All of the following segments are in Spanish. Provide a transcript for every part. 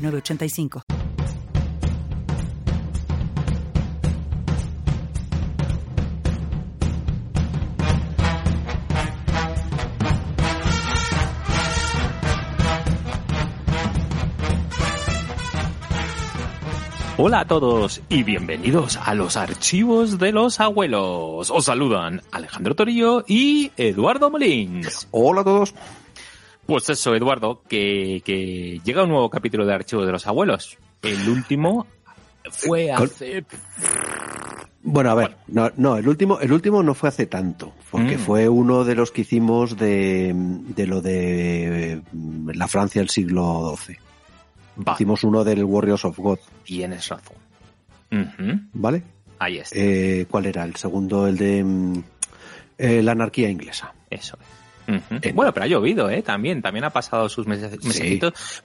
985. Hola a todos y bienvenidos a los archivos de los abuelos. Os saludan Alejandro Torillo y Eduardo Molins. Hola a todos. Pues eso, Eduardo, que, que llega un nuevo capítulo de Archivo de los Abuelos. El último fue hace... Bueno, a ver, no, no, el último, el último no fue hace tanto, porque mm. fue uno de los que hicimos de, de lo de mm, la Francia del siglo XII. Hicimos uno del Warriors of God. Tienes razón. ¿Vale? Ahí está. Eh, ¿Cuál era? El segundo, el de mm, eh, la anarquía inglesa. Eso es. Eh, bueno, pero ha llovido, ¿eh? También, también ha pasado sus meses,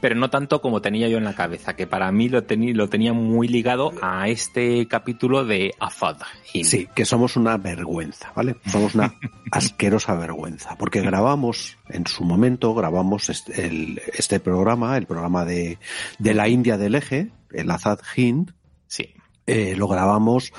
pero no tanto como tenía yo en la cabeza, que para mí lo, lo tenía muy ligado a este capítulo de Afad. Sí, que somos una vergüenza, ¿vale? Somos una asquerosa vergüenza, porque grabamos, en su momento, grabamos este, el, este programa, el programa de, de la India del Eje, el Azad Hind. Sí. Eh, lo grabamos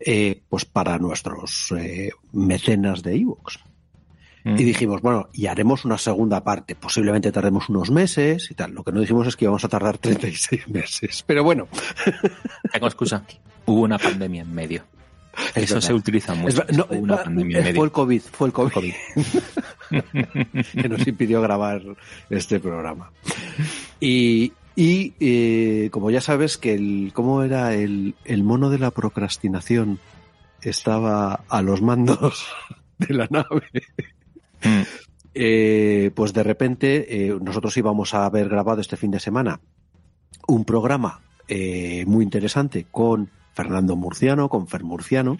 eh, pues para nuestros mecenas de Evox. Y mm. dijimos, bueno, y haremos una segunda parte. Posiblemente tardemos unos meses y tal. Lo que no dijimos es que íbamos a tardar 36 meses. Pero bueno. Tengo excusa. Hubo una pandemia en medio. Eso se utiliza mucho. no, una ah, pandemia en medio. Fue el COVID, fue el COVID. que nos impidió grabar este programa. Y, y eh, como ya sabes que el, cómo era el, el mono de la procrastinación estaba a los mandos de la nave. Eh, pues de repente eh, nosotros íbamos a haber grabado este fin de semana un programa eh, muy interesante con Fernando Murciano, con Fer Murciano.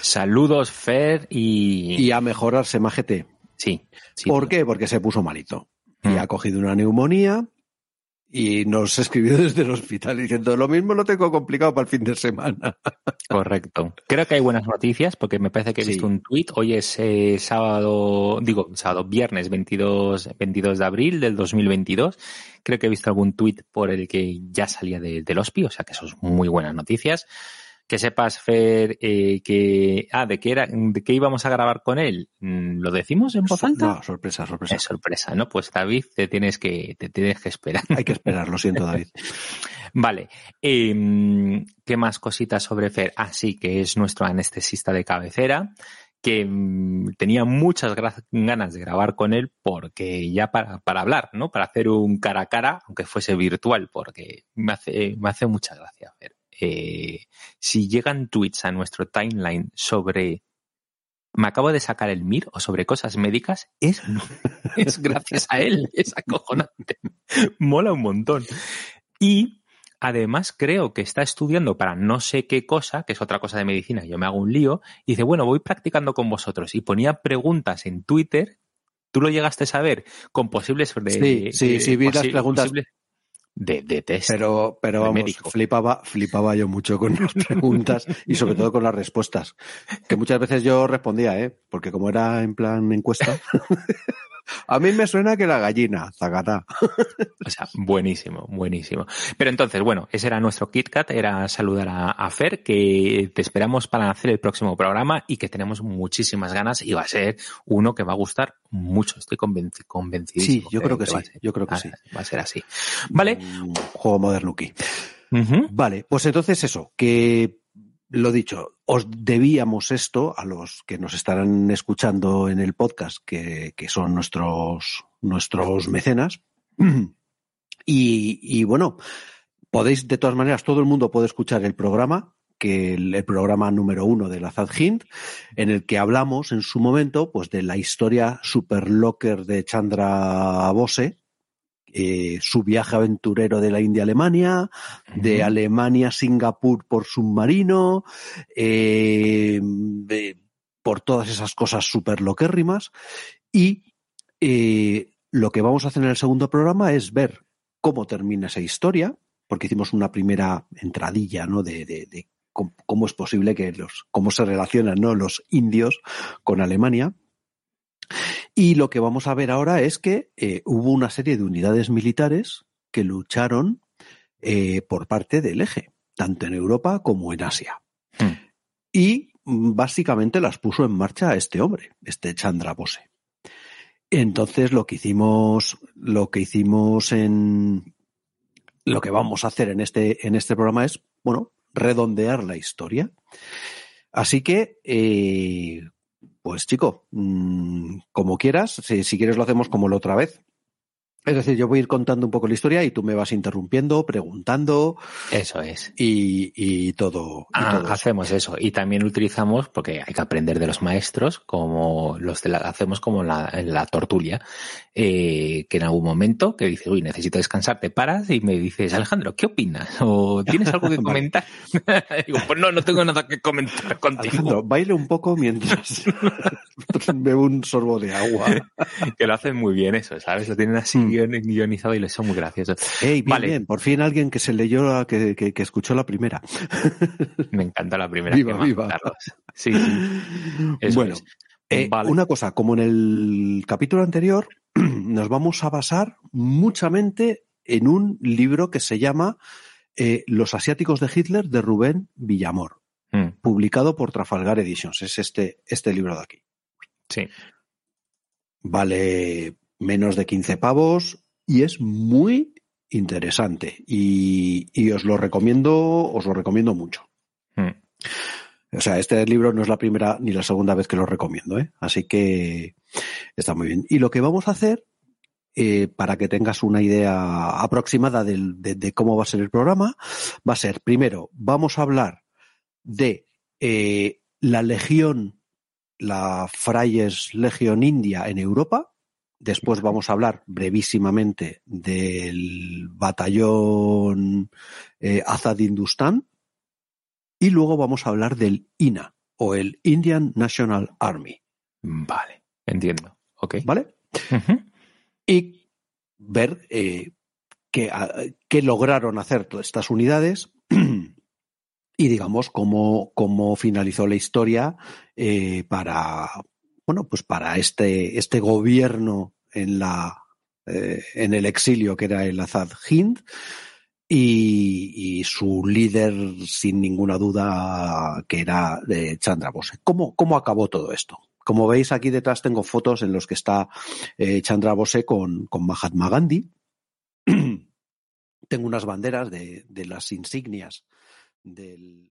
Saludos, Fer, y... Y a mejorarse Magete. Sí. ¿Por qué? Porque se puso malito. Y mm. ha cogido una neumonía y nos escribió desde el hospital diciendo lo mismo lo tengo complicado para el fin de semana. Correcto. Creo que hay buenas noticias porque me parece que he visto un tuit. Hoy es eh, sábado, digo, sábado, viernes 22, 22 de abril del 2022. Creo que he visto algún tuit por el que ya salía del hospi, o sea que eso es muy buenas noticias que sepas, Fer, eh, que, ah, de qué era, de qué íbamos a grabar con él. Mm, ¿Lo decimos en voz alta? No, sorpresa, sorpresa. Es sorpresa, ¿no? Pues David, te tienes que, te tienes que esperar. Hay que esperar, lo siento, David. vale. Eh, ¿Qué más cositas sobre Fer? Ah, sí, que es nuestro anestesista de cabecera que mm, tenía muchas ganas de grabar con él porque ya para, para, hablar, ¿no? Para hacer un cara a cara, aunque fuese virtual, porque me hace, me hace mucha gracia ver eh, si llegan tweets a nuestro timeline sobre me acabo de sacar el MIR o sobre cosas médicas, es, es gracias a él, es acojonante. Mola un montón. Y además creo que está estudiando para no sé qué cosa, que es otra cosa de medicina, yo me hago un lío, y dice, bueno, voy practicando con vosotros. Y ponía preguntas en Twitter, tú lo llegaste a saber, con posibles... De, sí, sí, sí, vi las preguntas de, de test. Pero, pero vamos, flipaba, flipaba yo mucho con las preguntas y sobre todo con las respuestas. Que muchas veces yo respondía, ¿eh? Porque como era en plan encuesta. A mí me suena que la gallina, zagata. O sea, buenísimo, buenísimo. Pero entonces, bueno, ese era nuestro KitKat, era saludar a, Fer, que te esperamos para hacer el próximo programa y que tenemos muchísimas ganas y va a ser uno que va a gustar mucho. Estoy convencido. Sí, yo creo que, sí, yo creo que sí. Va a ser así. Vale. juego modernuki. Vale, pues entonces eso, que lo dicho, os debíamos esto a los que nos estarán escuchando en el podcast, que, son nuestros, nuestros mecenas. Y, bueno, podéis, de todas maneras, todo el mundo puede escuchar el programa, que el, programa número uno de la Hint, en el que hablamos en su momento, pues de la historia super locker de Chandra Bose, eh, su viaje aventurero de la India a Alemania, de Alemania a Singapur por submarino, eh, por todas esas cosas súper loquérrimas. Y eh, lo que vamos a hacer en el segundo programa es ver cómo termina esa historia, porque hicimos una primera entradilla, ¿no? De, de, cómo, es posible que los, cómo se relacionan, ¿no? Los indios con Alemania. Y lo que vamos a ver ahora es que eh, hubo una serie de unidades militares que lucharon eh, por parte del eje, tanto en Europa como en Asia. Hmm. Y básicamente las puso en marcha este hombre, este Chandra Bose. Entonces lo que hicimos, lo que hicimos en lo que vamos a hacer en este, en este programa es, bueno, redondear la historia. Así que, eh, pues chico, mm, como quieras, si, si, quieres lo hacemos como la otra vez. Es decir, yo voy a ir contando un poco la historia y tú me vas interrumpiendo, preguntando. Eso es. Y, todo. Ah, hacemos eso. Y también utilizamos, porque hay que aprender de los maestros, como los de la, hacemos como la, en la tortulia, eh, que en algún momento que dices, uy, necesito descansar, te paras y me dices, Alejandro, ¿qué opinas? ¿O tienes algo que comentar? Digo, pues no, no tengo nada que comentar contigo. Alejandro, baile un poco mientras bebo un sorbo de agua. que lo hacen muy bien eso, ¿sabes? Lo tienen así mm guionizado y les son muy graciosos. bien, vale. bien, por fin alguien que se leyó, que, que, escuchó la primera. Me encanta la primera. Viva, viva. Sí, bueno, eh, una cosa, como en el capítulo anterior, nos vamos a basar muchamente en un libro que se llama eh, Los asiáticos de Hitler de Rubén Villamor, mm. publicado por Trafalgar Editions. Es este, este libro de aquí. Sí. Vale menos de 15 pavos y es muy interesante y, os lo recomiendo, os lo recomiendo mucho. Hmm. O sea, este libro no es la primera ni la segunda vez que lo recomiendo, ¿eh? así que está muy bien. Y lo que vamos a hacer, eh, para que tengas una idea aproximada de, cómo va a ser el programa, va a ser, primero, vamos a hablar de eh, la legión, la Frayes Legión India en Europa, Después vamos a hablar brevísimamente del batallón eh, Azad Hindustan y luego vamos a hablar del INA o el Indian National Army. Vale, entiendo. Ok. ¿Vale? Y ver eh, qué, lograron hacer todas estas unidades y digamos cómo, cómo finalizó la historia eh, para, bueno, pues para este, este gobierno en la eh, en el exilio que era el Azad Hind y, su líder sin ninguna duda que era de Chandra Bose. ¿Cómo, ¿Cómo acabó todo esto? Como veis aquí detrás tengo fotos en los que está eh, Chandra Bose con, con Mahatma Gandhi. tengo unas banderas de, de las insignias del,